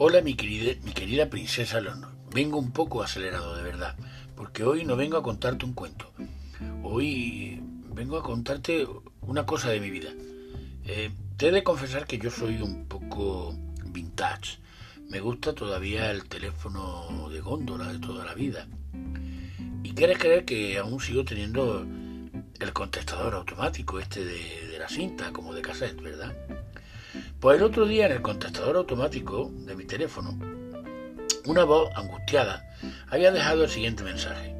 Hola mi querida, mi querida princesa Leonor. Vengo un poco acelerado de verdad, porque hoy no vengo a contarte un cuento. Hoy vengo a contarte una cosa de mi vida. Eh, te he de confesar que yo soy un poco vintage. Me gusta todavía el teléfono de góndola de toda la vida. Y quieres creer que aún sigo teniendo el contestador automático, este de, de la cinta, como de cassette, ¿verdad? Pues el otro día en el contestador automático de mi teléfono, una voz angustiada había dejado el siguiente mensaje.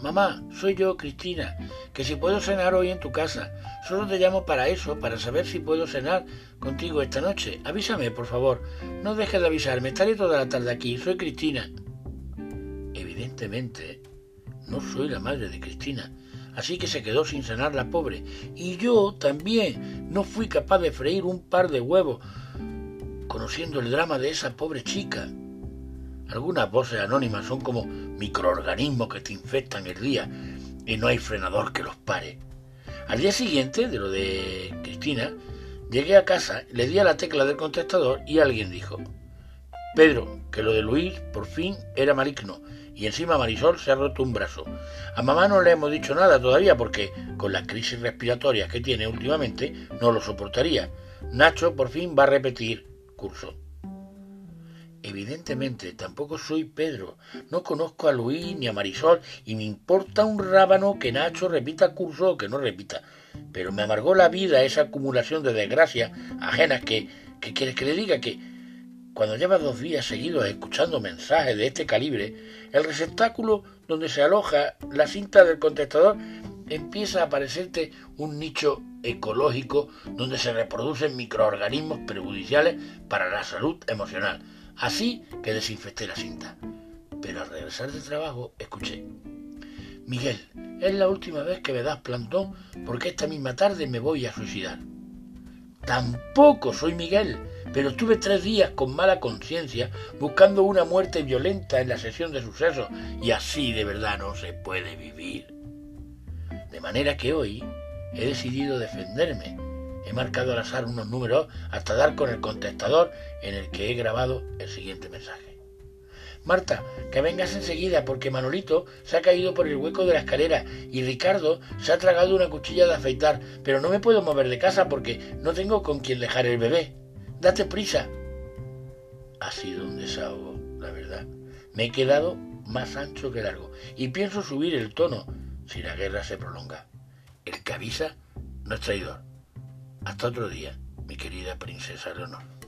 Mamá, soy yo, Cristina, que si puedo cenar hoy en tu casa, solo te llamo para eso, para saber si puedo cenar contigo esta noche. Avísame, por favor. No dejes de avisarme, estaré toda la tarde aquí. Soy Cristina. Evidentemente, no soy la madre de Cristina, así que se quedó sin cenar la pobre. Y yo también no fui capaz de freír un par de huevos, conociendo el drama de esa pobre chica. Algunas voces anónimas son como microorganismos que te infectan el día y no hay frenador que los pare. Al día siguiente de lo de Cristina, llegué a casa, le di a la tecla del contestador y alguien dijo, Pedro, que lo de Luis por fin era maligno y encima Marisol se ha roto un brazo. A mamá no le hemos dicho nada todavía porque con las crisis respiratorias que tiene últimamente no lo soportaría. Nacho por fin va a repetir curso. Evidentemente tampoco soy Pedro, no conozco a Luis ni a Marisol y me importa un rábano que Nacho repita curso o que no repita. Pero me amargó la vida esa acumulación de desgracias ajenas que, que quieres que le diga que cuando lleva dos días seguidos escuchando mensajes de este calibre, el receptáculo donde se aloja la cinta del contestador empieza a aparecerte un nicho ecológico donde se reproducen microorganismos perjudiciales para la salud emocional. Así que desinfecté la cinta. Pero al regresar de trabajo escuché. Miguel, es la última vez que me das plantón porque esta misma tarde me voy a suicidar. Tampoco soy Miguel, pero estuve tres días con mala conciencia buscando una muerte violenta en la sesión de sucesos y así de verdad no se puede vivir. De manera que hoy he decidido defenderme. He marcado al azar unos números hasta dar con el contestador en el que he grabado el siguiente mensaje. Marta, que vengas enseguida porque Manolito se ha caído por el hueco de la escalera y Ricardo se ha tragado una cuchilla de afeitar, pero no me puedo mover de casa porque no tengo con quien dejar el bebé. Date prisa. Ha sido un desahogo, la verdad. Me he quedado más ancho que largo y pienso subir el tono si la guerra se prolonga. El que no es traidor. Hasta otro día, mi querida princesa Leonor.